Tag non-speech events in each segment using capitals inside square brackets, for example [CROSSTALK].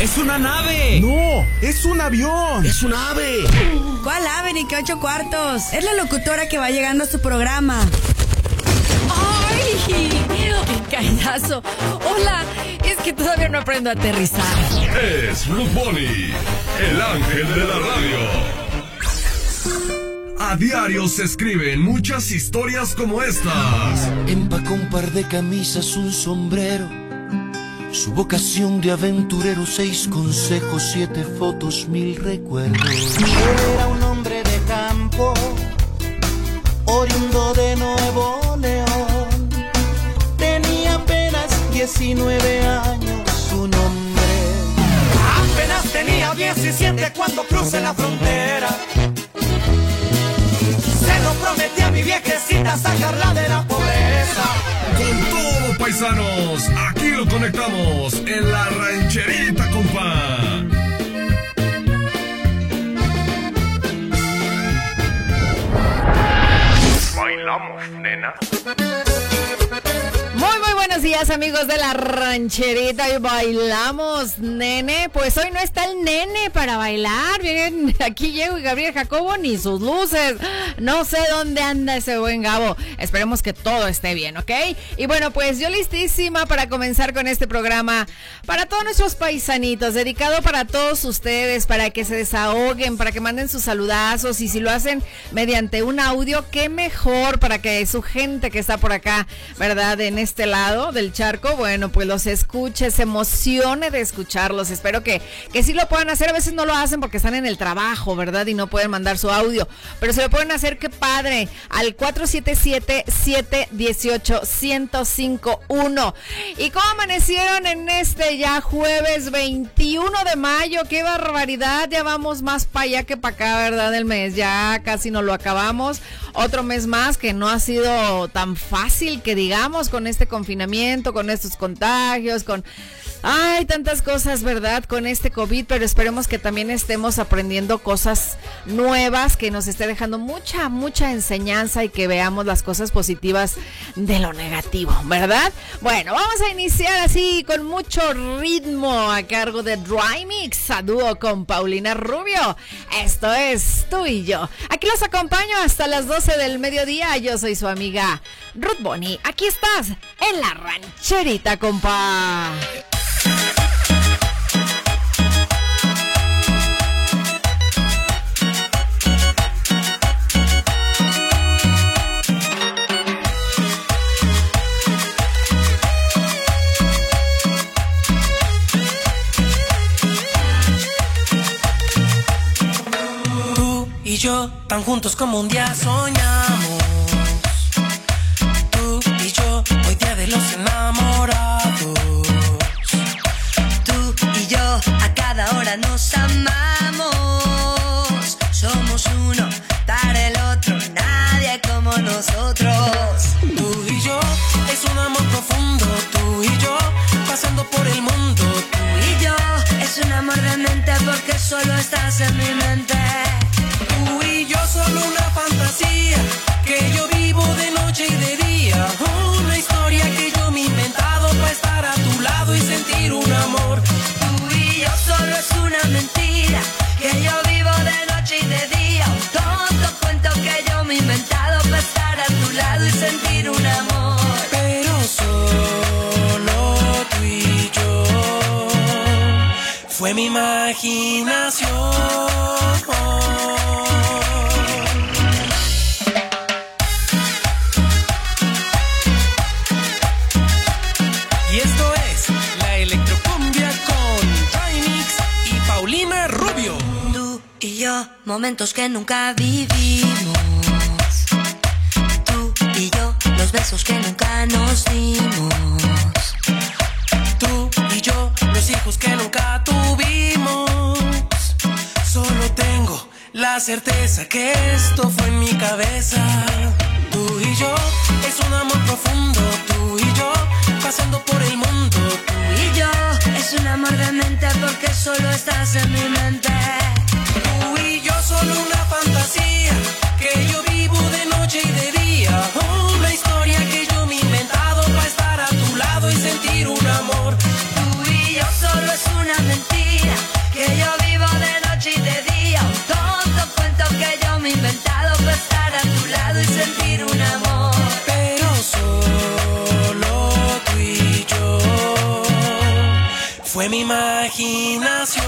¡Es una nave! ¡No! ¡Es un avión! ¡Es un ave! ¿Cuál ave ni qué ocho cuartos? Es la locutora que va llegando a su programa. ¡Ay! ¡Qué callazo! Hola, es que todavía no aprendo a aterrizar. Es Blue Bunny, el ángel de la radio. A diario se escriben muchas historias como estas. Empacó un par de camisas, un sombrero. Su vocación de aventurero, seis consejos, siete fotos, mil recuerdos. Era un hombre de campo, oriundo de Nuevo León. Tenía apenas 19 años, su nombre. Apenas tenía 17 cuando crucé la frontera. Se lo prometí a mi viejecita sacarla de la pobreza. Paisanos, aquí lo conectamos en la rancherita, compa. Bailamos, nena. Buenos días, amigos de la rancherita. Y bailamos, nene. Pues hoy no está el nene para bailar. Bien, [LAUGHS] aquí llego y Gabriel Jacobo ni sus luces. No sé dónde anda ese buen Gabo. Esperemos que todo esté bien, ¿ok? Y bueno, pues yo listísima para comenzar con este programa. Para todos nuestros paisanitos, dedicado para todos ustedes, para que se desahoguen, para que manden sus saludazos. Y si lo hacen mediante un audio, qué mejor para que su gente que está por acá, ¿verdad? En este lado del charco, bueno, pues los escuche, se emocione de escucharlos. Espero que, que sí lo puedan hacer. A veces no lo hacen porque están en el trabajo, ¿verdad? Y no pueden mandar su audio. Pero se lo pueden hacer, qué padre, al 477-718-1051. ¿Y cómo amanecieron en este ya jueves 21 de mayo? ¡Qué barbaridad! Ya vamos más para allá que para acá, ¿verdad? El mes ya casi no lo acabamos. Otro mes más que no ha sido tan fácil que digamos con este confinamiento, con estos contagios, con... Ay, tantas cosas, ¿verdad? Con este COVID, pero esperemos que también estemos aprendiendo cosas nuevas, que nos esté dejando mucha, mucha enseñanza y que veamos las cosas positivas de lo negativo, ¿verdad? Bueno, vamos a iniciar así con mucho ritmo a cargo de Dry Mix, a dúo con Paulina Rubio. Esto es tú y yo. Aquí los acompaño hasta las 12 del mediodía. Yo soy su amiga Ruth Bonnie. Aquí estás en la rancherita, compa. Y yo, tan juntos como un día soñamos. Los enamorados. Tú y yo a cada hora nos amamos. Somos uno para el otro, nadie como nosotros. Tú y yo, es un amor profundo. Tú y yo, pasando por el mundo. Tú Y yo es un amor de mente porque solo estás en mi mente. Lado y sentir un amor. Pero solo tú y yo fue mi imaginación. Y esto es la electrocumbia con Trinix y Paulina Rubio. Tú y yo, momentos que nunca vivimos. Certeza que esto fue en mi cabeza. Tú y yo, es un amor profundo. Tú y yo, pasando por el mundo. Tú Y yo, es un amor de mente porque solo estás en mi mente. Tú y yo solo una fantasía que yo vivo fue mi imaginación.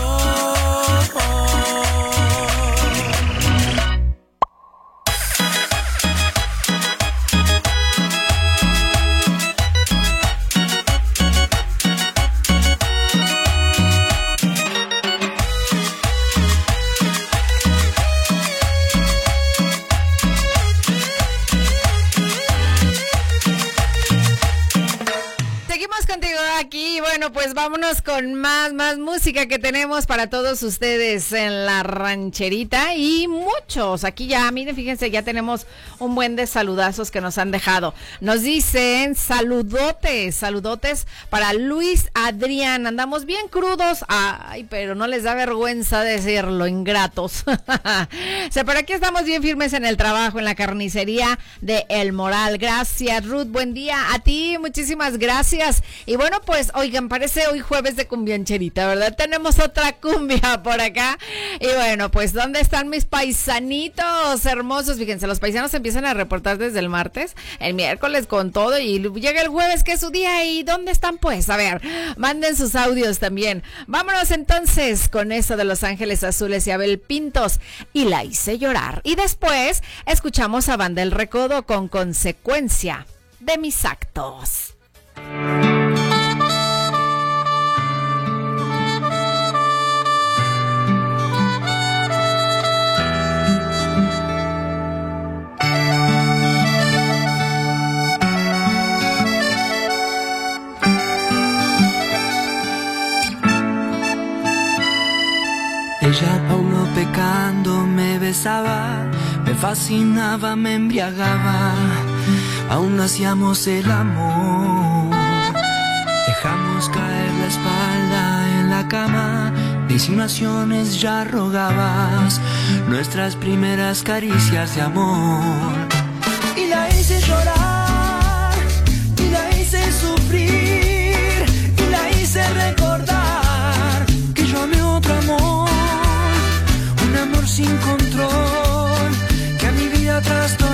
Bueno, pues vámonos con más, más música que tenemos para todos ustedes en la rancherita y muchos. Aquí ya, miren, fíjense, ya tenemos un buen de saludazos que nos han dejado. Nos dicen saludotes, saludotes para Luis Adrián. Andamos bien crudos. Ay, pero no les da vergüenza decirlo, ingratos. [LAUGHS] o sea, por aquí estamos bien firmes en el trabajo, en la carnicería de El Moral. Gracias, Ruth. Buen día a ti. Muchísimas gracias. Y bueno, pues, oigan, parece hoy jueves de cumbiancherita, ¿verdad? Tenemos otra cumbia por acá. Y bueno, pues, ¿dónde están mis paisanitos hermosos? Fíjense, los paisanos empiezan a reportar desde el martes, el miércoles con todo y llega el jueves que es su día. ¿Y dónde están? Pues, a ver, manden sus audios también. Vámonos entonces con eso de Los Ángeles Azules y Abel Pintos. Y la hice llorar. Y después escuchamos a Banda El Recodo con consecuencia de mis actos. Ella aún no pecando me besaba, me fascinaba, me embriagaba, aún hacíamos el amor. Dejamos caer la espalda en la cama, de insinuaciones ya rogabas, nuestras primeras caricias de amor. Y la hice llorar, y la hice sufrir, y la hice recordar sin control que a mi vida trastornó,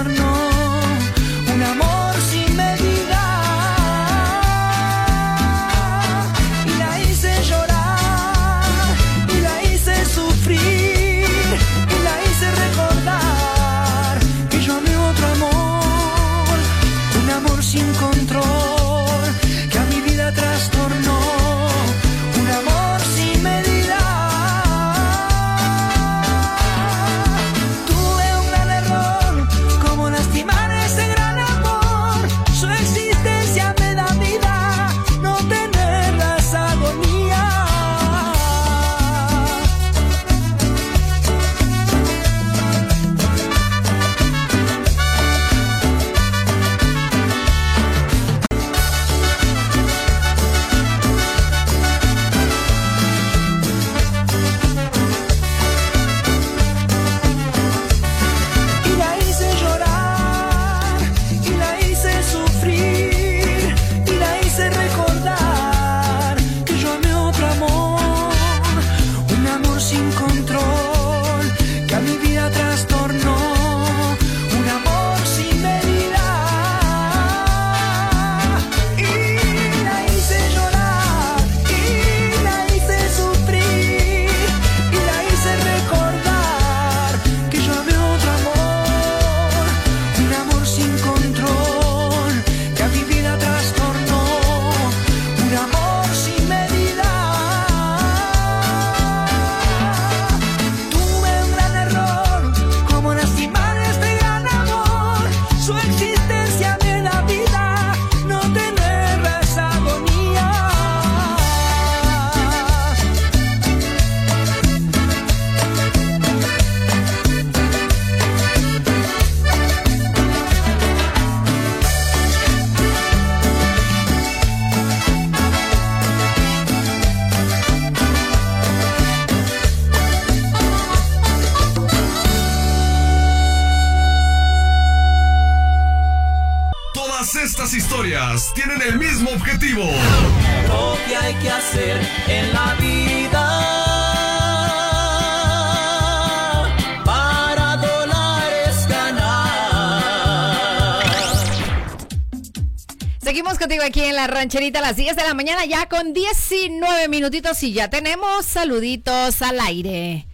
rancherita a las 10 de la mañana, ya con 19 minutitos y ya tenemos saluditos al aire.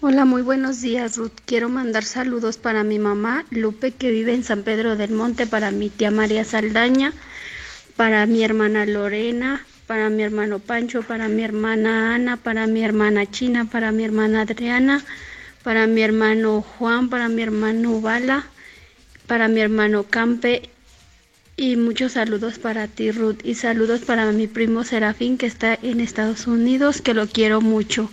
Hola, muy buenos días, Ruth. Quiero mandar saludos para mi mamá, Lupe, que vive en San Pedro del Monte, para mi tía María Saldaña, para mi hermana Lorena, para mi hermano Pancho, para mi hermana Ana, para mi hermana China, para mi hermana Adriana, para mi hermano Juan, para mi hermano Bala, para mi hermano Campe y muchos saludos para ti, Ruth, y saludos para mi primo Serafín que está en Estados Unidos, que lo quiero mucho.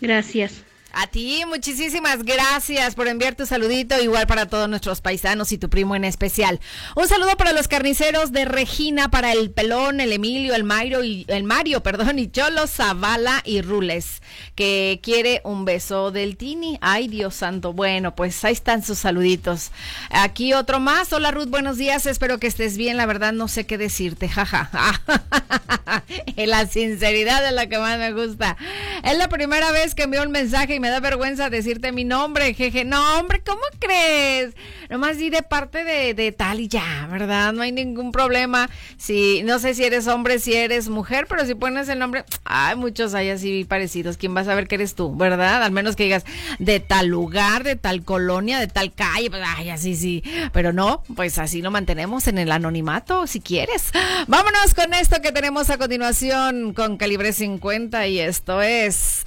Gracias. A ti, muchísimas gracias por enviar tu saludito, igual para todos nuestros paisanos y tu primo en especial. Un saludo para los carniceros de Regina, para el Pelón, el Emilio, el Mario y el Mario, [LAUGHS] perdón, y Cholo, Zavala y Rules, que quiere un beso del Tini. Ay, Dios santo. Bueno, pues ahí están sus saluditos. Aquí otro más. Hola Ruth, buenos días. Espero que estés bien. La verdad no sé qué decirte, jaja. [LAUGHS] la sinceridad es la que más me gusta. Es la primera vez que envió un mensaje me da vergüenza decirte mi nombre, jeje. No, hombre, ¿cómo crees? Nomás di de parte de, tal y ya, ¿verdad? No hay ningún problema. Si, no sé si eres hombre, si eres mujer, pero si pones el nombre, hay muchos hay así parecidos. ¿Quién va a saber que eres tú, verdad? Al menos que digas de tal lugar, de tal colonia, de tal calle, pues, ay, así sí. Pero no, pues así lo mantenemos en el anonimato, si quieres. Vámonos con esto que tenemos a continuación con calibre 50 y esto es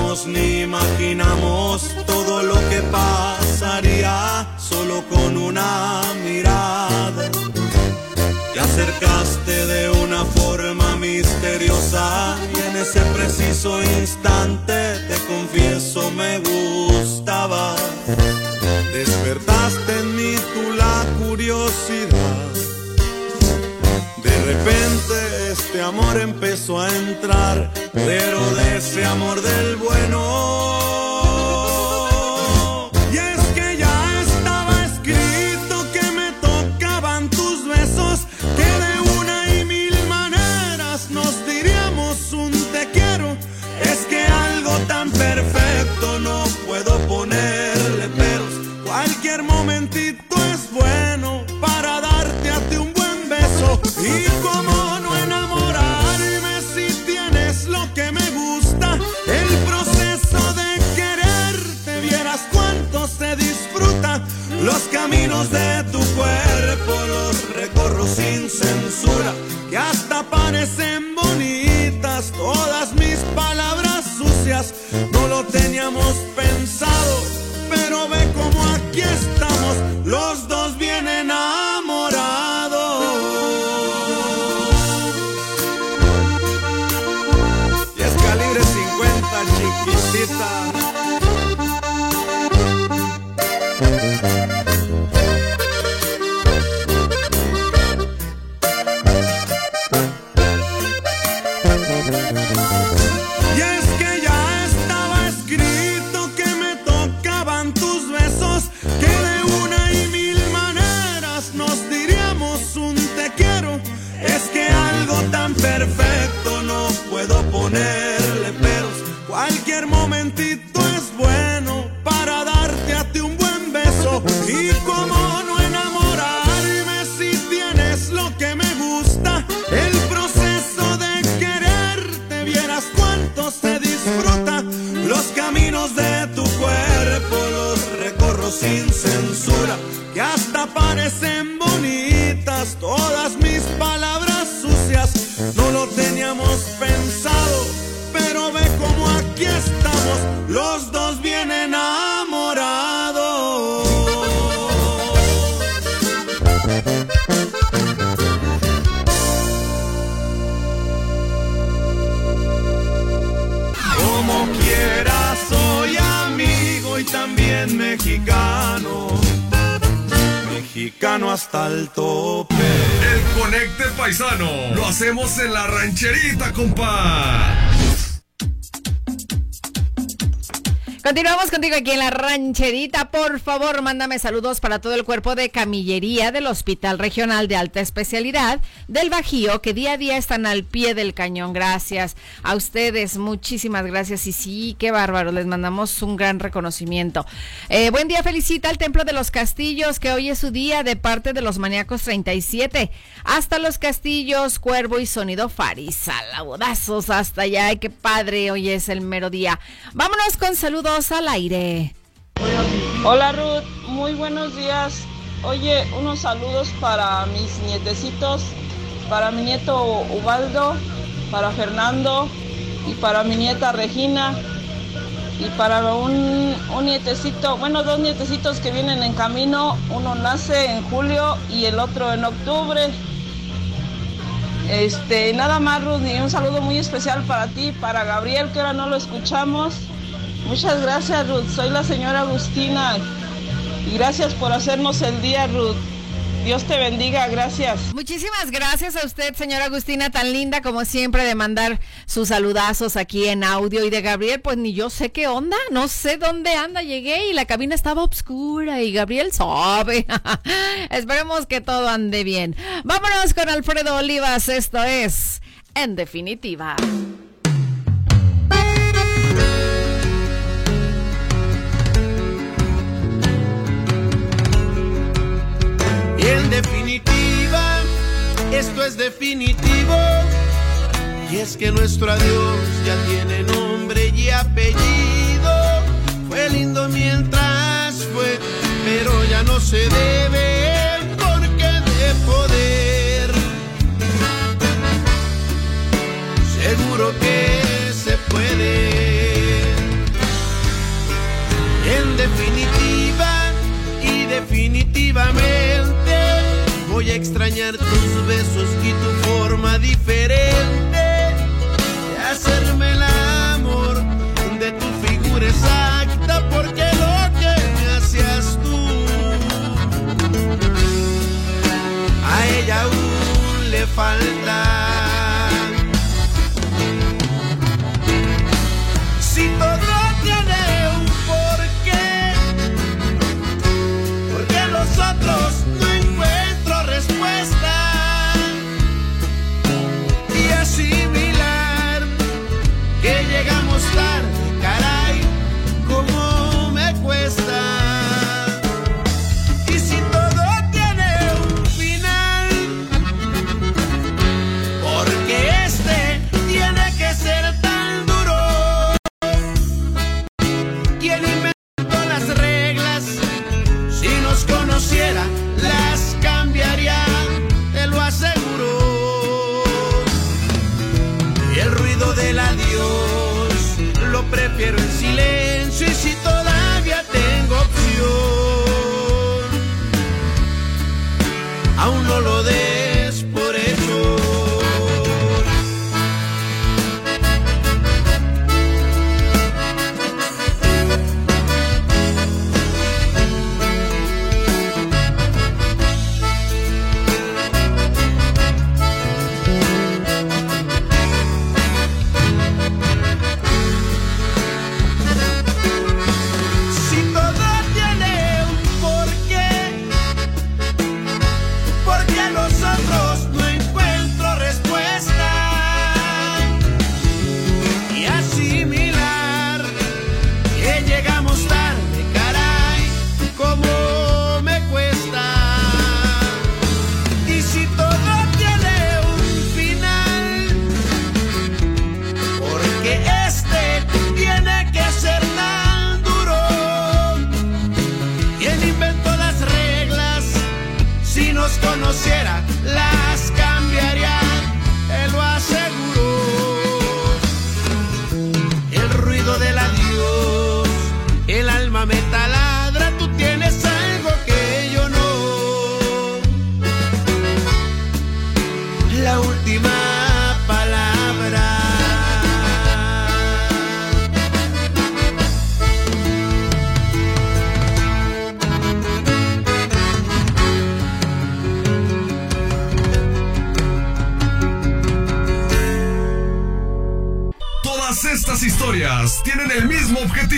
ni imaginamos todo lo que pasaría solo con una mirada. Te acercaste de una forma misteriosa y en ese preciso instante te confieso me gustaba. Despertaste en mí tu la curiosidad. De repente este amor empezó a entrar pero de ese amor del bueno. Aquí en la rancherita. Por favor, mándame saludos para todo el cuerpo de camillería del Hospital Regional de Alta Especialidad del Bajío, que día a día están al pie del cañón. Gracias a ustedes, muchísimas gracias. Y sí, qué bárbaro, les mandamos un gran reconocimiento. Eh, buen día, felicita al Templo de los Castillos, que hoy es su día de parte de los Maníacos 37. Hasta los Castillos, Cuervo y Sonido Farisa. Labodazos hasta allá. Ay, qué padre, hoy es el mero día. Vámonos con saludos al aire. Hola Ruth, muy buenos días. Oye, unos saludos para mis nietecitos, para mi nieto Ubaldo, para Fernando y para mi nieta Regina y para un, un, nietecito, bueno, dos nietecitos que vienen en camino. Uno nace en julio y el otro en octubre. Este, nada más Ruth, y un saludo muy especial para ti, para Gabriel, que ahora no lo escuchamos. Muchas gracias, Ruth. Soy la señora Agustina. Y gracias por hacernos el día, Ruth. Dios te bendiga, gracias. Muchísimas gracias a usted, señora Agustina, tan linda como siempre de mandar sus saludazos aquí en audio. Y de Gabriel, pues ni yo sé qué onda, no sé dónde anda. Llegué y la cabina estaba oscura y Gabriel sabe. [LAUGHS] Esperemos que todo ande bien. Vámonos con Alfredo Olivas, esto es En Definitiva. En definitiva, esto es definitivo. Y es que nuestro adiós ya tiene nombre y apellido. Fue lindo mientras fue, pero ya no se debe porque de poder. Seguro que se puede. En definitiva y definitivamente voy a extrañar tus besos y tu forma diferente de hacerme el amor de tu figura exacta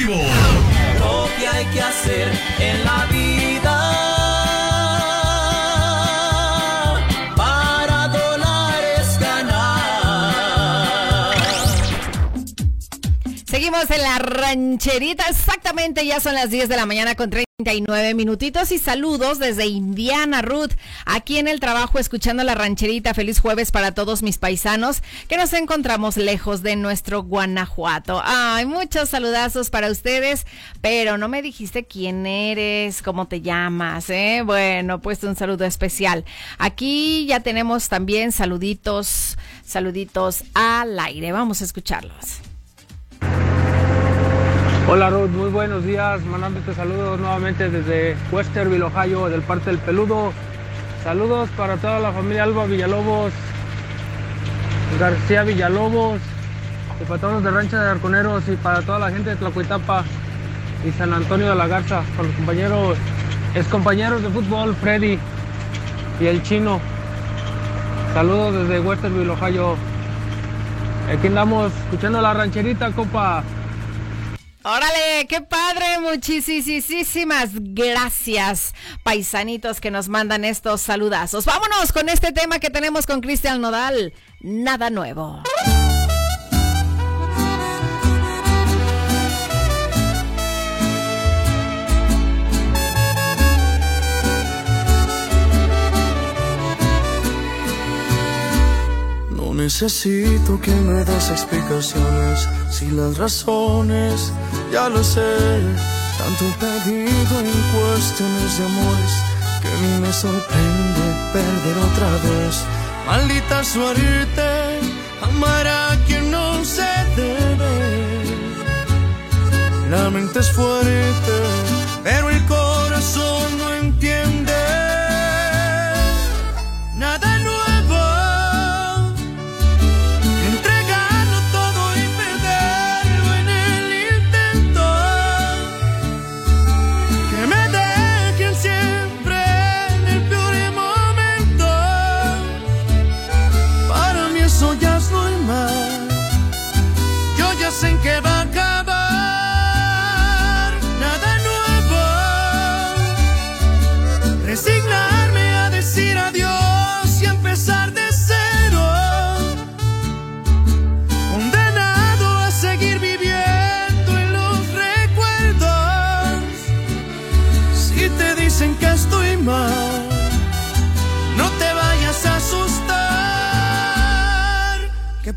objetivo. Lo que hay que hacer en la vida. Para dólares ganar. Seguimos en la rancherita, exactamente ya son las 10 de la mañana con 39 minutitos y saludos desde Indiana, Ruth, aquí en el trabajo escuchando la rancherita. Feliz jueves para todos mis paisanos que nos encontramos lejos de nuestro Guanajuato. Ay, muchos saludazos para ustedes, pero no me dijiste quién eres, cómo te llamas, ¿eh? Bueno, pues un saludo especial. Aquí ya tenemos también saluditos, saluditos al aire. Vamos a escucharlos. Hola Ruth, muy buenos días, mandándote saludos nuevamente desde Westerville, Ohio, del Parque del Peludo. Saludos para toda la familia Alba Villalobos, García Villalobos, y para todos los de Rancha de Arconeros y para toda la gente de Tlacuitapa y San Antonio de la Garza, para los compañeros, ex compañeros de fútbol, Freddy y el chino. Saludos desde Westerville, Ohio. Aquí andamos escuchando la rancherita, copa. Órale, qué padre, muchísimas gracias, paisanitos que nos mandan estos saludazos. Vámonos con este tema que tenemos con Cristian Nodal, nada nuevo. No necesito que me des explicaciones, si las razones ya lo sé. Tanto perdido en cuestiones de amores que mí me sorprende perder otra vez. Maldita suerte, amar a quien no se debe. La mente es fuerte,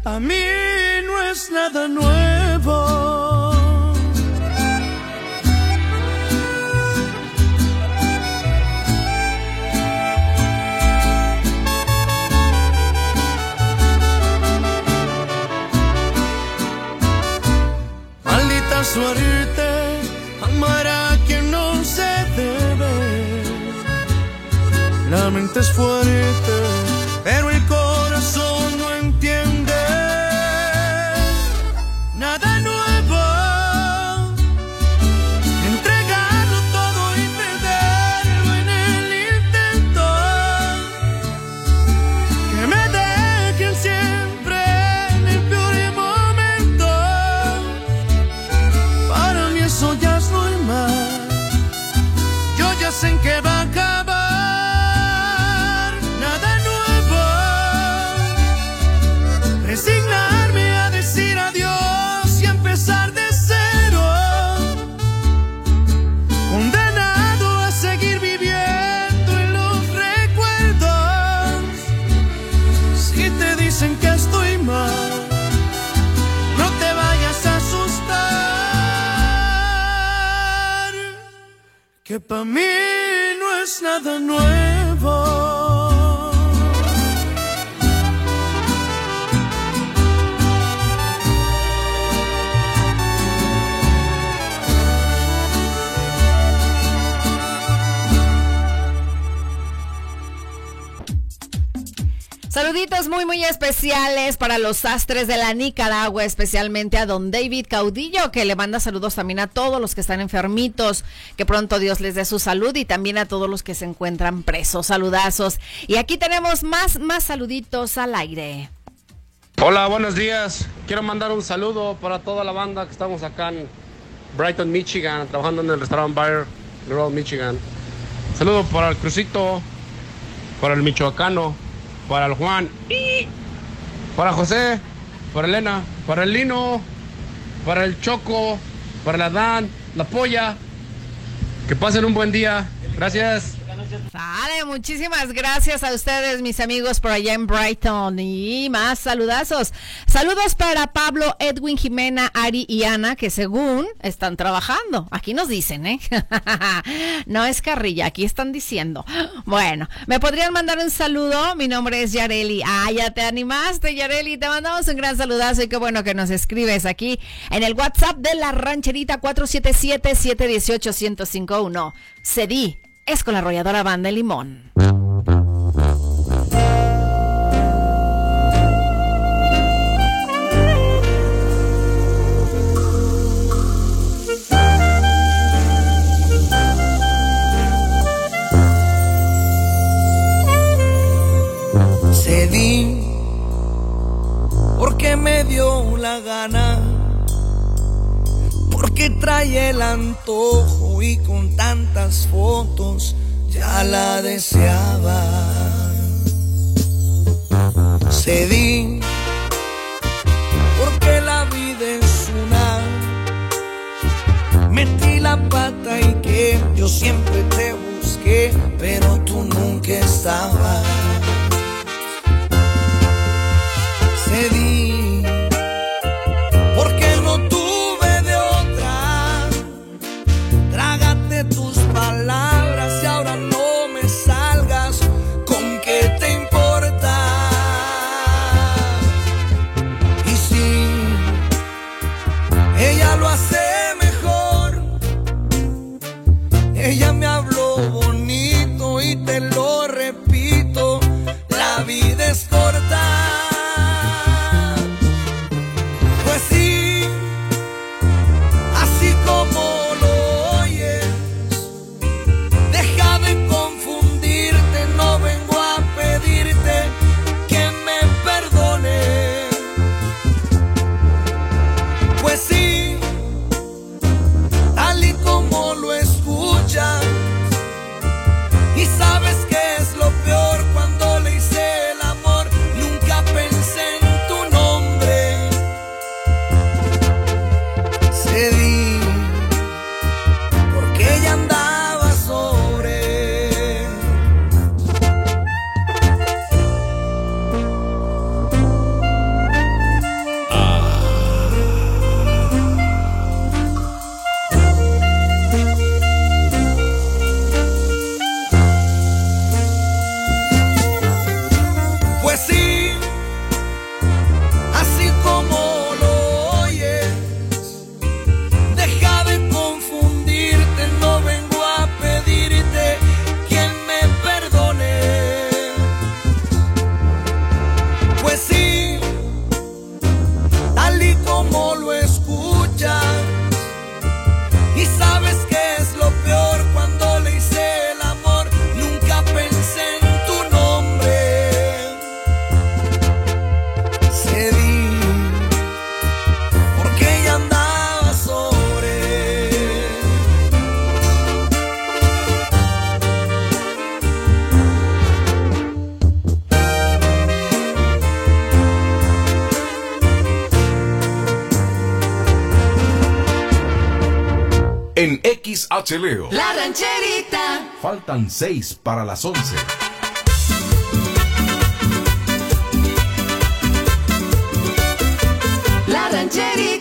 Para mí no es nada nuevo. Maldita suerte, amar a quien no se debe. La mente es fuerte, Que para mí no es nada nuevo. Saluditos muy muy especiales para los astres de la Nicaragua, especialmente a don David Caudillo, que le manda saludos también a todos los que están enfermitos, que pronto Dios les dé su salud y también a todos los que se encuentran presos. Saludazos. Y aquí tenemos más, más saluditos al aire. Hola, buenos días. quiero mandar un saludo para toda la banda que estamos acá en Brighton, Michigan, trabajando en el restaurante Bar Grove, Michigan. Saludo para el Crucito, para el Michoacano, para el Juan, para José, para Elena, para el Lino, para el Choco, para la Dan, la Polla. Que pasen un buen día. Gracias. Sale, muchísimas gracias a ustedes, mis amigos por allá en Brighton. Y más saludazos. Saludos para Pablo, Edwin, Jimena, Ari y Ana, que según están trabajando. Aquí nos dicen, ¿eh? [LAUGHS] no es carrilla, aquí están diciendo. Bueno, ¿me podrían mandar un saludo? Mi nombre es Yareli. Ah, ya te animaste, Yareli. Te mandamos un gran saludazo y qué bueno que nos escribes aquí en el WhatsApp de la rancherita 477-718-1051. Cedí es con la arrolladora banda Limón. Cedí porque me dio la gana porque trae el antojo y con tantas fotos ya la deseaba. Cedí porque la vida es una. Metí la pata y que yo siempre te busqué, pero tú nunca estabas. Cedí XHLEO. La rancherita. Faltan seis para las 11. La rancherita.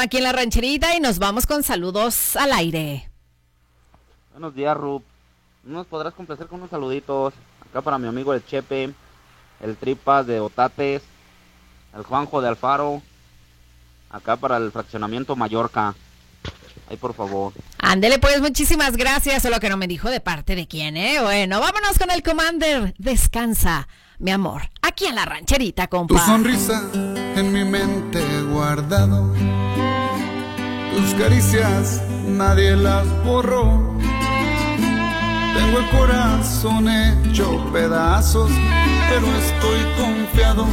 Aquí en la rancherita y nos vamos con saludos al aire. Buenos días, Rup. ¿No nos podrás complacer con unos saluditos? Acá para mi amigo el Chepe, el Tripas de Otates, el Juanjo de Alfaro. Acá para el fraccionamiento Mallorca. Ahí, por favor. Ándele pues, muchísimas gracias. Solo que no me dijo de parte de quién, ¿eh? Bueno, vámonos con el Commander. Descansa, mi amor. Aquí en la rancherita, Tu compa. sonrisa en mi mente guardado. Tus caricias nadie las borró. Tengo el corazón hecho pedazos, pero estoy confiado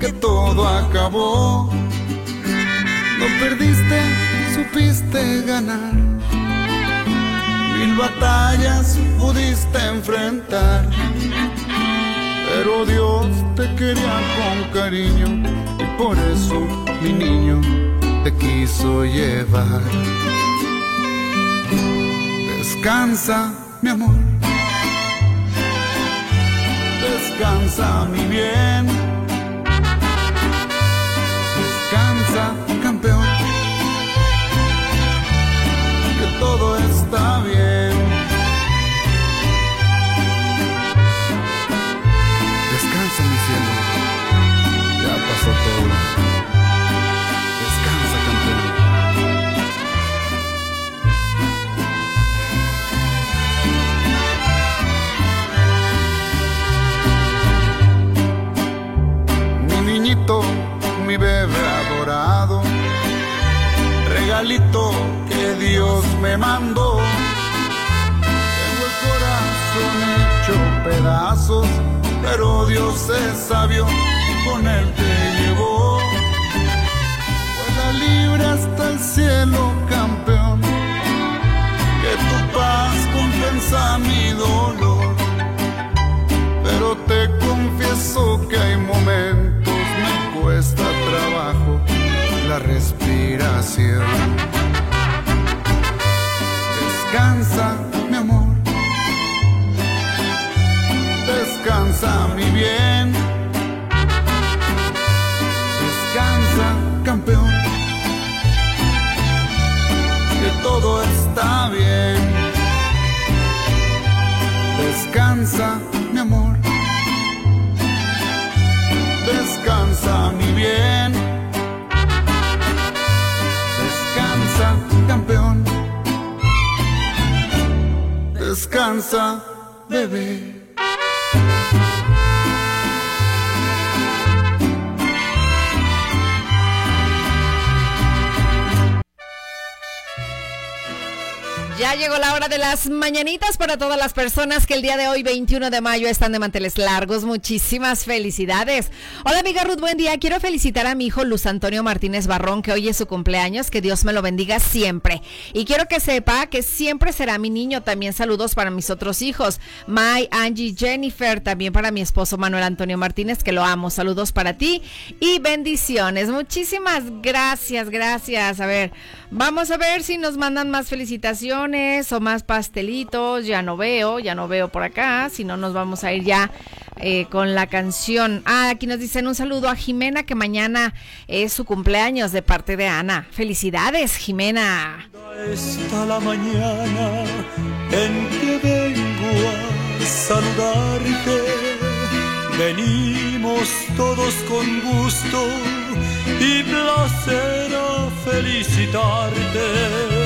que todo acabó. No perdiste, supiste ganar. Mil batallas pudiste enfrentar. Pero Dios te quería con cariño y por eso mi niño te quiso llevar. Descansa, mi amor. Descansa, mi bien. Descansa, campeón. Que todo está bien. Regalito que Dios me mandó. Tengo el corazón hecho pedazos, pero Dios es sabio, con él te llevó. Vuela libre hasta el cielo, campeón, que tu paz compensa mi dolor. Pero te confieso que hay momentos me cuesta trabajo la respiración. Descansa, mi amor. Descansa, mi bien. Descansa, campeón. Que todo está bien. Descansa, descansa, bebé. Ya llegó la hora de las mañanitas para todas las personas que el día de hoy, 21 de mayo, están de manteles largos. Muchísimas felicidades. Hola, amiga Ruth, buen día. Quiero felicitar a mi hijo Luz Antonio Martínez Barrón, que hoy es su cumpleaños. Que Dios me lo bendiga siempre. Y quiero que sepa que siempre será mi niño. También saludos para mis otros hijos, Mai, Angie, Jennifer. También para mi esposo Manuel Antonio Martínez, que lo amo. Saludos para ti y bendiciones. Muchísimas gracias, gracias. A ver, vamos a ver si nos mandan más felicitaciones o más pastelitos, ya no veo, ya no veo por acá, si no nos vamos a ir ya eh, con la canción. Ah, aquí nos dicen un saludo a Jimena que mañana es su cumpleaños de parte de Ana. Felicidades, Jimena. Está la mañana en que vengo a saludarte. Venimos todos con gusto y placer a felicitarte.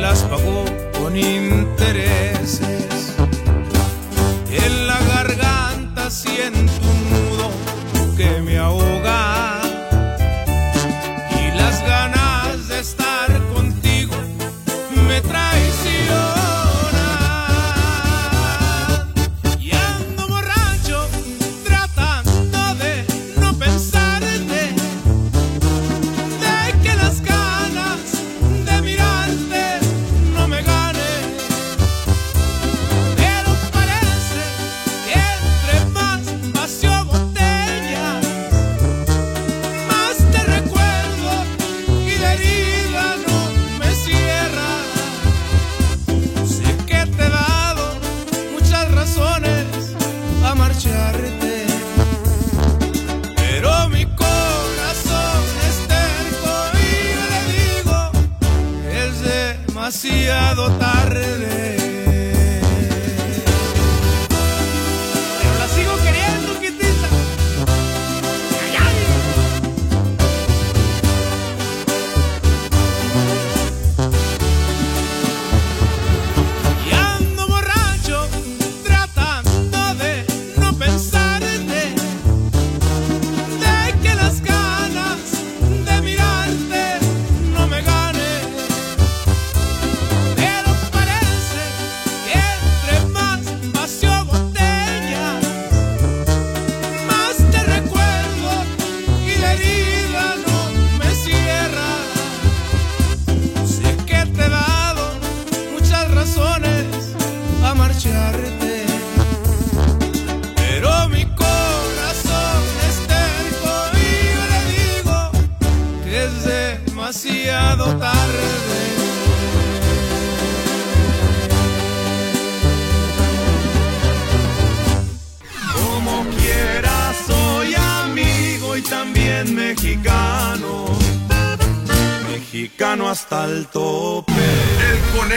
las pagó con intereses.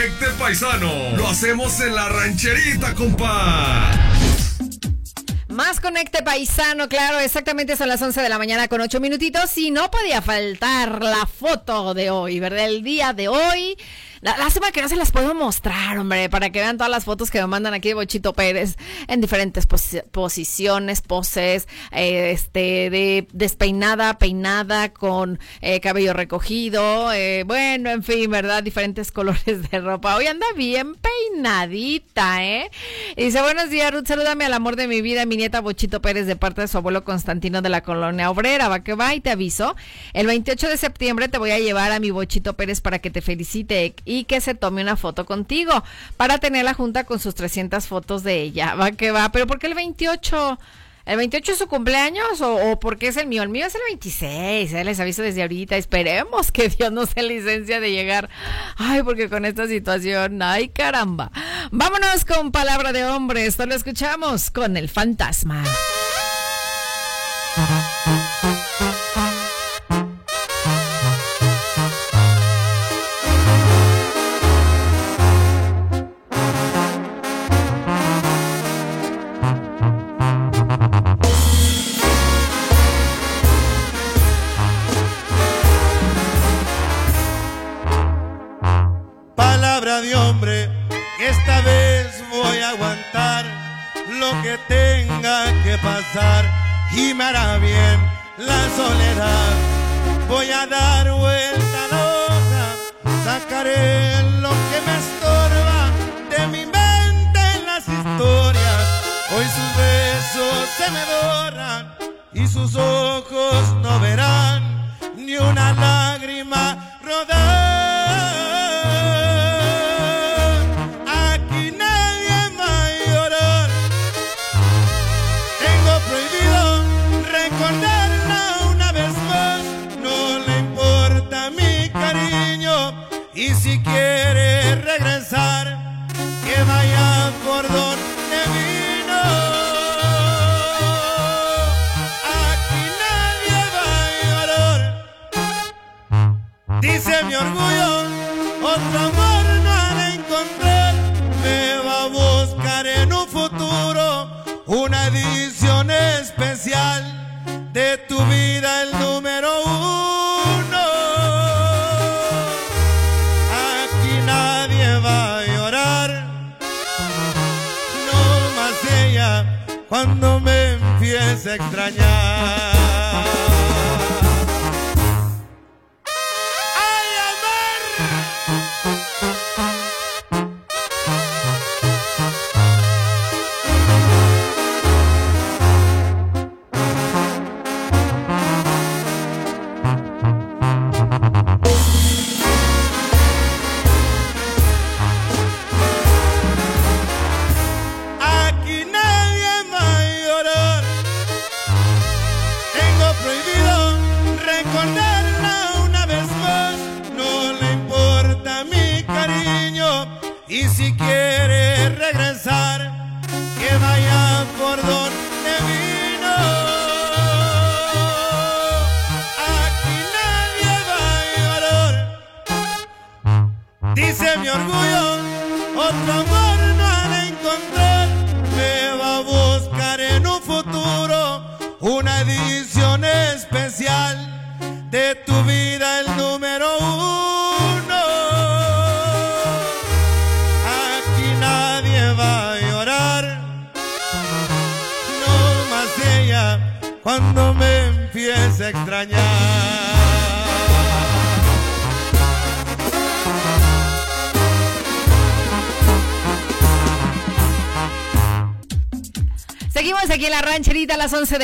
Conecte Paisano lo hacemos en la rancherita, compa. Más Conecte Paisano, claro, exactamente son las 11 de la mañana con 8 minutitos y no podía faltar la foto de hoy, ¿verdad? El día de hoy Lástima que no se las puedo mostrar, hombre, para que vean todas las fotos que me mandan aquí de Bochito Pérez en diferentes posi- posiciones, poses, eh, este, de despeinada, peinada, con eh, cabello recogido, eh, bueno, en fin, ¿verdad? Diferentes [LAUGHS] colores de ropa. Hoy anda bien peinadita, ¿eh? Dice, buenos días, Ruth, salúdame al amor de mi vida, mi nieta Bochito Pérez, de parte de su abuelo Constantino de la Colonia Obrera. Va que va y te aviso. El 28 de septiembre te voy a llevar a mi Bochito Pérez para que te felicite y que se tome una foto contigo para tener la junta con sus 300 fotos de ella. Va que va. Pero ¿por qué el 28? ¿El 28 es su cumpleaños o, o porque es el mío? El mío es el 26, eh, les aviso desde ahorita. Esperemos que Dios nos dé licencia de llegar. Ay, porque con esta situación, ay caramba. Vámonos con palabra de hombre. Esto lo escuchamos con el fantasma. Y me hará bien la soledad. Voy a dar vuelta a la hoja, sacaré lo que me estorba de mi mente en las historias. Hoy sus besos se me borran y sus ojos no verán ni una lágrima rodar. Y si quiere regresar, que vaya por donde vino. Aquí nadie va a llorar. Dice mi orgullo, otro extrañar.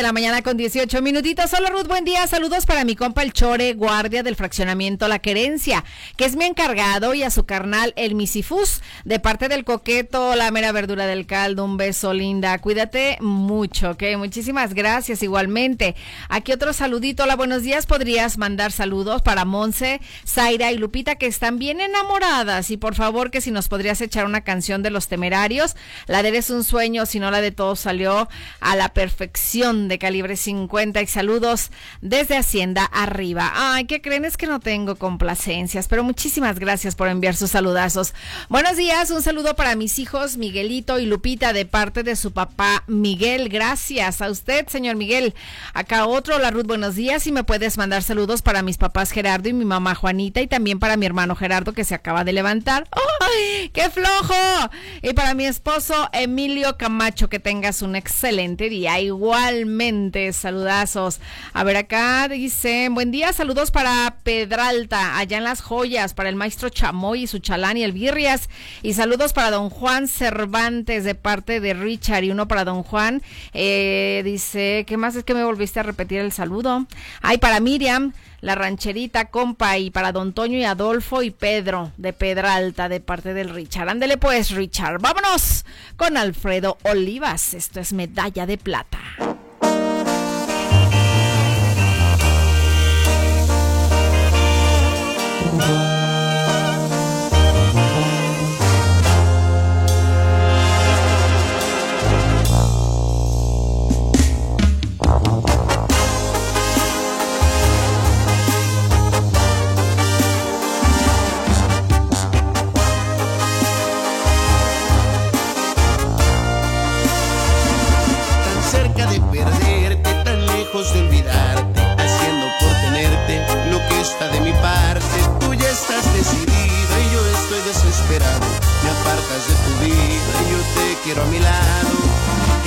La mañana con 18 minutitos. Hola Ruth, buen día. Saludos para mi compa el Chore, guardia del fraccionamiento La Querencia, que es mi encargado, y a su carnal el Misifus, de parte del coqueto, la mera verdura del caldo. Un beso, linda. Cuídate mucho, ¿ok? Muchísimas gracias igualmente. Aquí otro saludito. Hola, buenos días. ¿Podrías mandar saludos para Monse, Zaira y Lupita, que están bien enamoradas? Y por favor, que si nos podrías echar una canción de los temerarios, la de Eres un sueño, si no la de todo salió a la perfección de calibre 50 y saludos desde Hacienda Arriba. Ay, ¿qué creen? Es que no tengo complacencias, pero muchísimas gracias por enviar sus saludazos. Buenos días, un saludo para mis hijos Miguelito y Lupita de parte de su papá Miguel. Gracias a usted, señor Miguel. Acá otro, la Ruth, buenos días y me puedes mandar saludos para mis papás Gerardo y mi mamá Juanita y también para mi hermano Gerardo que se acaba de levantar. ¡Ay, qué flojo! Y para mi esposo Emilio Camacho, que tengas un excelente día. Igualmente, saludazos. A ver, acá dice, buen día, saludos para Pedralta, allá en Las Joyas, para el maestro Chamoy y su chalán y el Birrias. Y saludos para don Juan Cervantes de parte de Richard y uno para don Juan. Eh, dice, ¿qué más es que me volviste a repetir el saludo? Ay, para Miriam la rancherita, compa, y para Don Toño y Adolfo y Pedro de Pedralta de parte del Richard. Ándele pues, Richard. Vámonos con Alfredo Olivas. Esto es medalla de plata.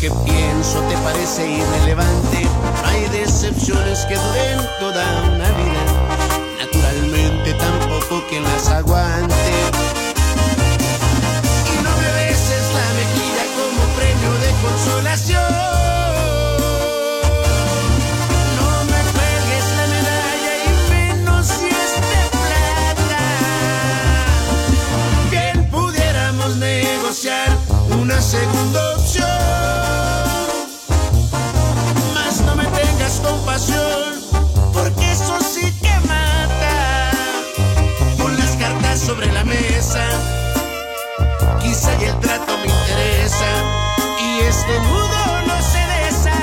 que pienso te parece irrelevante, hay decepciones que duren toda una vida. Naturalmente tampoco que las aguante. Este nudo no se desata.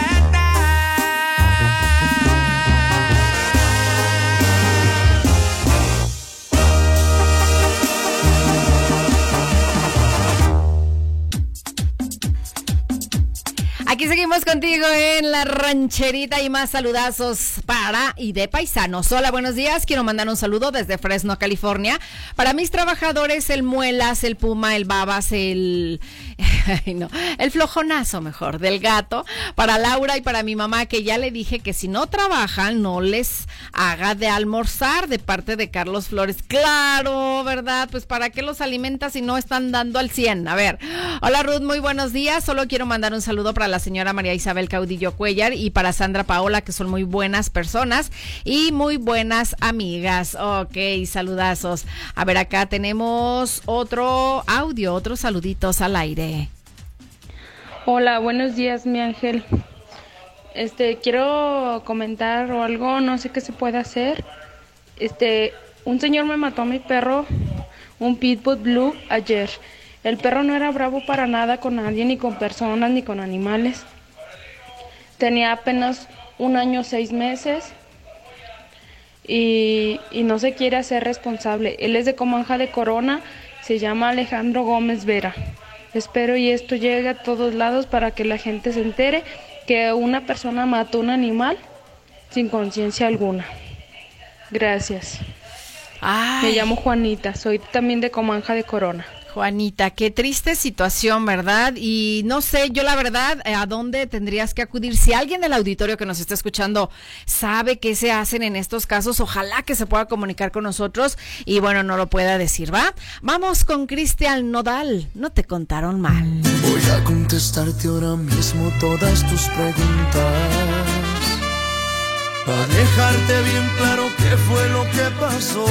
Aquí seguimos contigo en la rancherita y más saludazos para y de paisanos. Hola, buenos días. Quiero mandar un saludo desde Fresno, California. Para mis trabajadores, el muelas, el puma, el babas, el... [LAUGHS] ay, no, el flojonazo mejor del gato. Para Laura y para mi mamá, que ya le dije que si no trabajan, no les haga de almorzar de parte de Carlos Flores. Claro, ¿verdad? Pues para qué los alimenta si no están dando al 100. A ver. Hola Ruth, muy buenos días. Solo quiero mandar un saludo para la señora María Isabel Caudillo Cuellar y para Sandra Paola, que son muy buenas personas y muy buenas amigas. Ok, saludazos. A ver, acá tenemos otro audio, otros saluditos al aire. Hola, buenos días, mi ángel. Este, quiero comentar o algo, no sé qué se puede hacer. Este, un señor me mató a mi perro, un pitbull blue, ayer. El perro no era bravo para nada con nadie, ni con personas, ni con animales. Tenía apenas un año, seis meses y, y no se quiere hacer responsable. Él es de Comanja de Corona, se llama Alejandro Gómez Vera. Espero y esto llegue a todos lados para que la gente se entere que una persona mató un animal sin conciencia alguna. Gracias. Me llamo Juanita, soy también de Comanja de Corona. Juanita, qué triste situación, ¿verdad? Y no sé, yo la verdad, eh, ¿a dónde tendrías que acudir? Si alguien del auditorio que nos está escuchando sabe qué se hacen en estos casos, ojalá que se pueda comunicar con nosotros y bueno, no lo pueda decir, ¿va? Vamos con Cristian Nodal, no te contaron mal. Voy a contestarte ahora mismo todas tus preguntas. Para dejarte bien claro qué fue lo que pasó.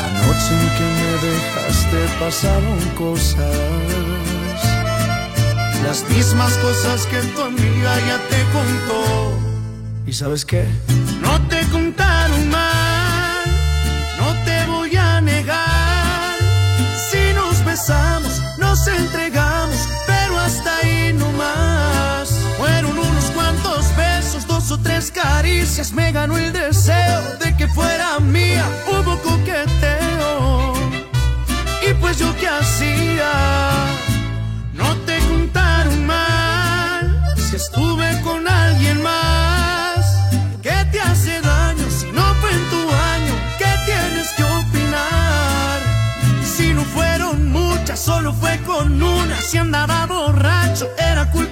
La noche en que me dejaste pasaron cosas. Las mismas cosas que tu amiga ya te contó. ¿Y sabes qué? No te contaron mal, no te voy a negar. Si nos besamos, nos entregamos, pero hasta ahí no más. Fueron unos cuantos besos, dos o tres caricias, me ganó el deseo pues yo qué hacía. No te contaron mal, si estuve con alguien más. ¿Qué te hace daño si no fue en tu año? ¿Qué tienes que opinar? Si no fueron muchas, solo fue con una. Si andaba borracho, era culpa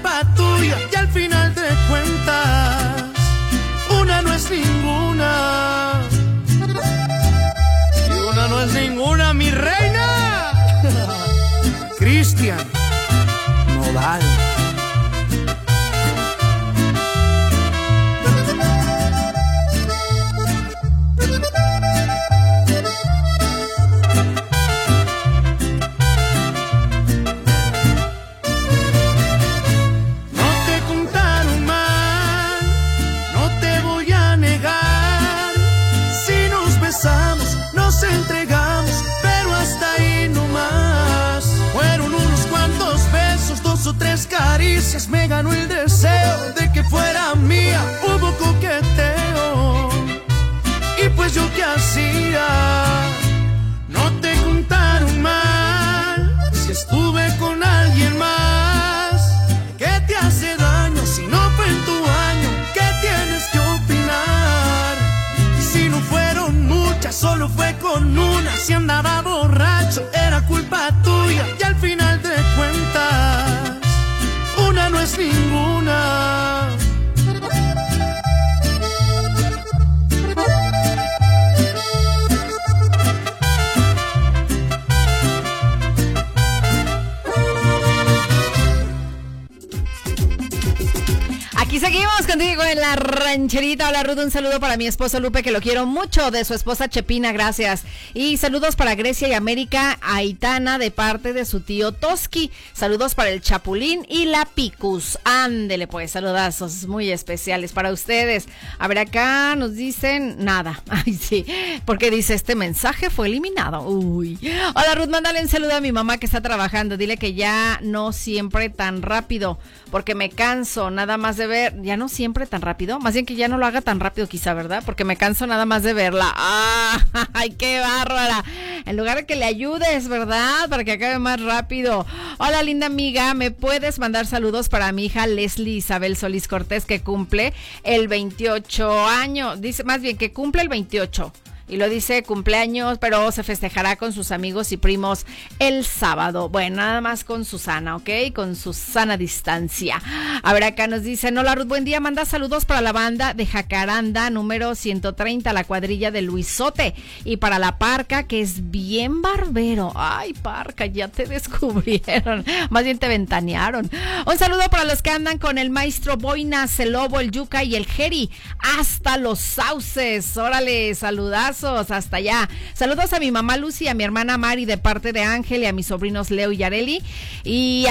contigo en la rancherita. Hola Ruth, un saludo para mi esposo Lupe, que lo quiero mucho, de su esposa Chepina, gracias. Y saludos para Grecia y América Aitana, de parte de su tío Toski. Saludos para el Chapulín y la Picus. Ándele pues, saludazos muy especiales para ustedes. A ver, acá nos dicen nada. [LAUGHS] Ay, sí, porque dice este mensaje fue eliminado. Uy. Hola Ruth, mándale un saludo a mi mamá que está trabajando. Dile que ya no siempre tan rápido, porque me canso nada más de ver, ya no siempre tan rápido, más bien que ya no lo haga tan rápido quizá, ¿verdad? Porque me canso nada más de verla. [LAUGHS] ¡Ay, qué bárbara! En lugar de que le ayudes, ¿verdad? Para que acabe más rápido. Hola, linda amiga, ¿me puedes mandar saludos para mi hija Leslie Isabel Solís Cortés que cumple el 28 años? Dice, más bien que cumple el 28 y lo dice cumpleaños, pero se festejará con sus amigos y primos el sábado. Bueno, nada más con Susana, ¿ok? Con Susana distancia. A ver, acá nos dicen, hola Ruth, buen día, manda saludos para la banda de Jacaranda número 130, la cuadrilla de Luisote, y para la Parca, que es bien barbero. Ay, Parca, ya te [LAUGHS] descubrieron, más bien te ventanearon. Un saludo para los que andan con el maestro Boinas, el Lobo, el Yuca y el Jeri, hasta los sauces. Órale, saludas hasta allá. Saludos a mi mamá Lucy, a mi hermana Mari de parte de Ángel y a mis sobrinos Leo y Areli. Y,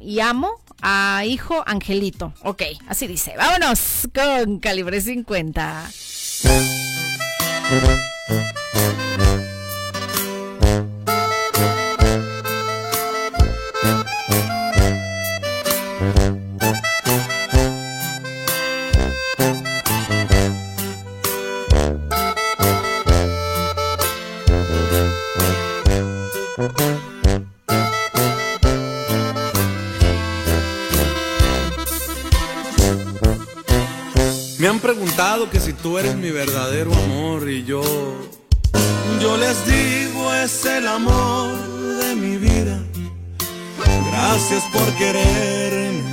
y amo a hijo Angelito. Ok, así dice. Vámonos con calibre 50. Me han preguntado que si tú eres mi verdadero amor y yo, yo les digo es el amor de mi vida. Gracias por quererme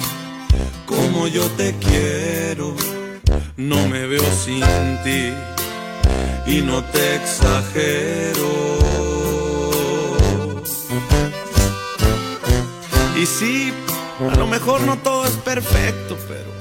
como yo te quiero. No me veo sin ti y no te exagero. Y sí, a lo mejor no todo es perfecto, pero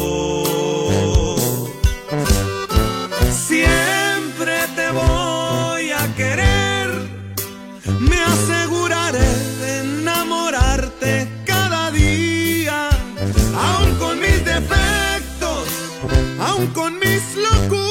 Con mis locuras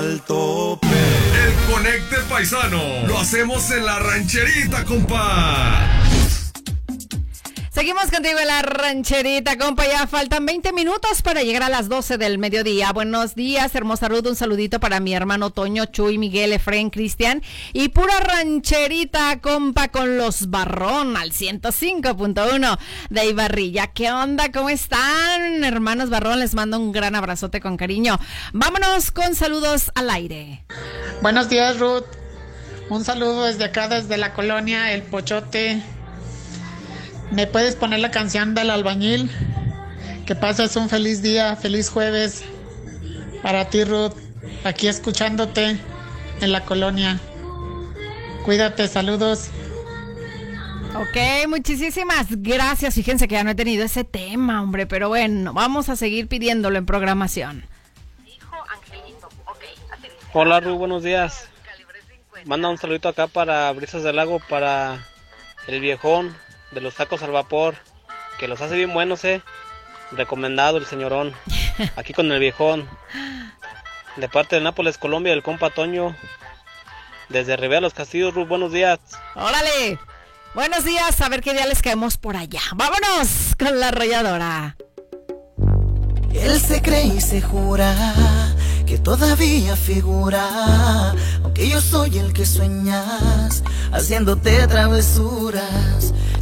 El tope. El Conecte Paisano. Lo hacemos en la rancherita, compa. Seguimos contigo en la rancherita, compa. Ya faltan 20 minutos para llegar a las 12 del mediodía. Buenos días, hermosa Ruth. Un saludito para mi hermano Toño, Chuy, Miguel, Efren, Cristian. Y pura rancherita, compa, con los barrón al 105.1 de Ibarrilla. ¿Qué onda? ¿Cómo están? Hermanos barrón, les mando un gran abrazote con cariño. Vámonos con saludos al aire. Buenos días, Ruth. Un saludo desde acá, desde la colonia El Pochote. ¿Me puedes poner la canción del albañil? Que pases un feliz día, feliz jueves. Para ti, Ruth. Aquí escuchándote en la colonia. Cuídate, saludos. Ok, muchísimas gracias. Fíjense que ya no he tenido ese tema, hombre, pero bueno, vamos a seguir pidiéndolo en programación. Hola Ru, buenos días. Manda un saludito acá para Brisas del Lago, para el viejón de los tacos al vapor, que los hace bien buenos, eh. Recomendado el señorón. [LAUGHS] Aquí con el viejón. De parte de Nápoles, Colombia, el compa Toño. Desde Rivera Los Castillos, Ru, buenos días. Órale. Buenos días, a ver qué día les caemos por allá. Vámonos con la arrolladora. Él se cree y se jura que todavía figura, aunque yo soy el que sueñas, haciéndote travesuras,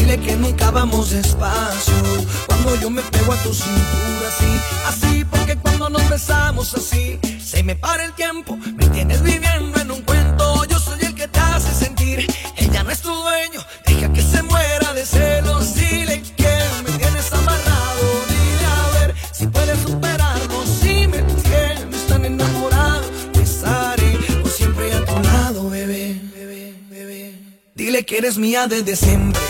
Dile que nunca vamos despacio. Cuando yo me pego a tu cintura, sí. Así, porque cuando nos besamos así, se me para el tiempo. Me tienes viviendo en un cuento. Yo soy el que te hace sentir. Ella no es tu dueño. Deja que se muera de celos. Dile que me tienes amarrado. Dile a ver si puedes superarlo. Si me tienes tan enamorado, te por siempre a tu lado, bebé, bebé. Dile que eres mía desde siempre.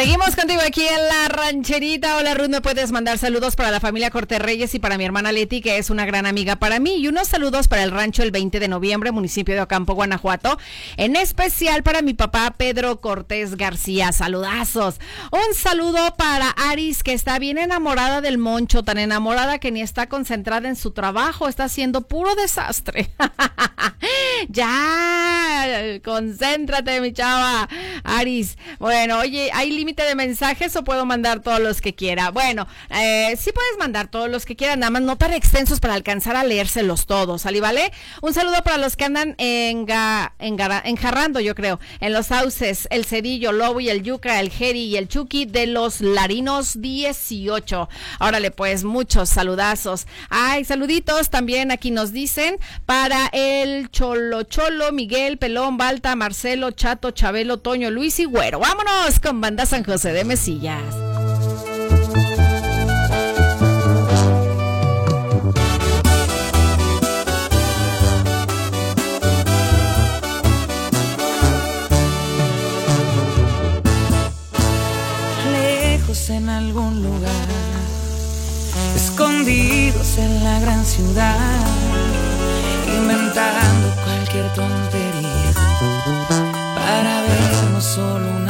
Seguimos contigo aquí en la rancherita. Hola Ruth, me puedes mandar saludos para la familia Cortés Reyes y para mi hermana Leti, que es una gran amiga para mí. Y unos saludos para el rancho el 20 de noviembre, municipio de Ocampo, Guanajuato. En especial para mi papá Pedro Cortés García. Saludazos. Un saludo para Aris, que está bien enamorada del moncho, tan enamorada que ni está concentrada en su trabajo, está haciendo puro desastre. [LAUGHS] ya, concéntrate, mi chava. Aris. Bueno, oye, ¿hay de mensajes o puedo mandar todos los que quiera? Bueno, eh, sí puedes mandar todos los que quieran, nada más no tan extensos para alcanzar a leérselos todos, ¿sale? ¿Vale? Un saludo para los que andan enga, engara- enjarrando, yo creo, en los sauces, el Cedillo, Lobo y el Yuca, el Jeri y el Chucky de los Larinos 18. Órale, pues, muchos saludazos. Ay, saluditos también aquí nos dicen para el Cholo Cholo, Miguel, Pelón, Balta, Marcelo, Chato, Chabelo, Toño, Luis y Güero. Vámonos con Banda San José de Mesillas. lejos en algún lugar, escondidos en la gran ciudad, inventando cualquier tontería para vernos solo una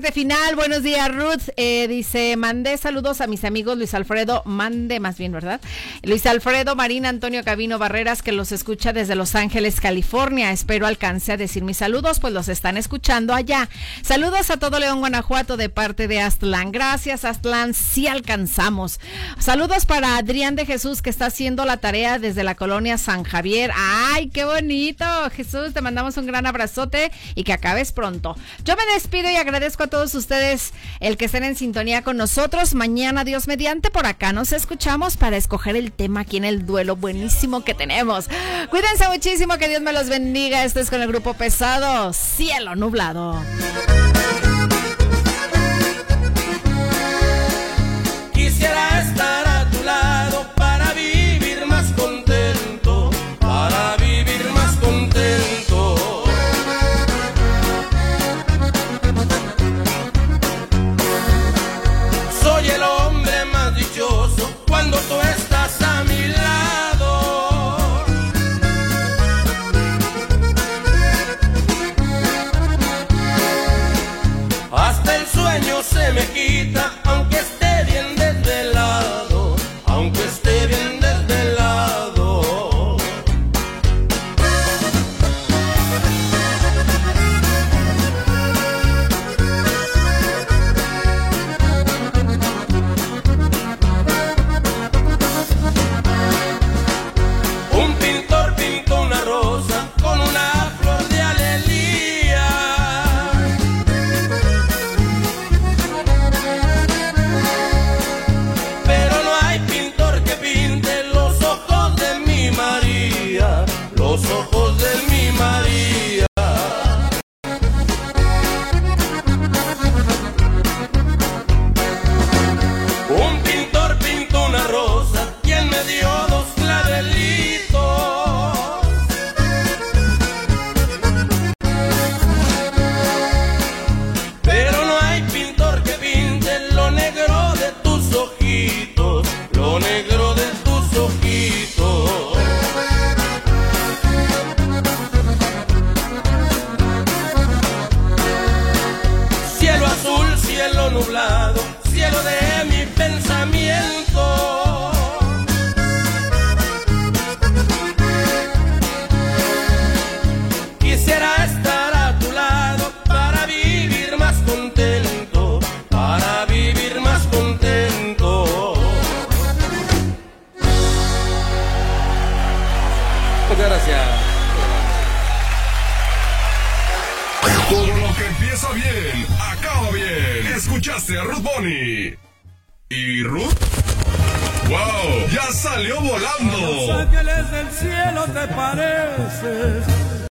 Parte final. Buenos días, Ruth. Eh, dice, mandé saludos a mis amigos Luis Alfredo, mande más bien, ¿verdad? Luis Alfredo, Marina, Antonio Cabino Barreras, que los escucha desde Los Ángeles, California. Espero alcance a decir mis saludos, pues los están escuchando allá. Saludos a todo León, Guanajuato, de parte de Aztlán. Gracias, Aztlán, sí alcanzamos. Saludos para Adrián de Jesús, que está haciendo la tarea desde la colonia San Javier. ¡Ay, qué bonito! Jesús, te mandamos un gran abrazote y que acabes pronto. Yo me despido y agradezco a todos ustedes el que estén en sintonía con nosotros. Mañana, Dios mediante, por acá nos escuchamos para escoger el tema aquí en el duelo buenísimo que tenemos. Cuídense muchísimo, que Dios me los bendiga. Esto es con el grupo pesado, Cielo Nublado.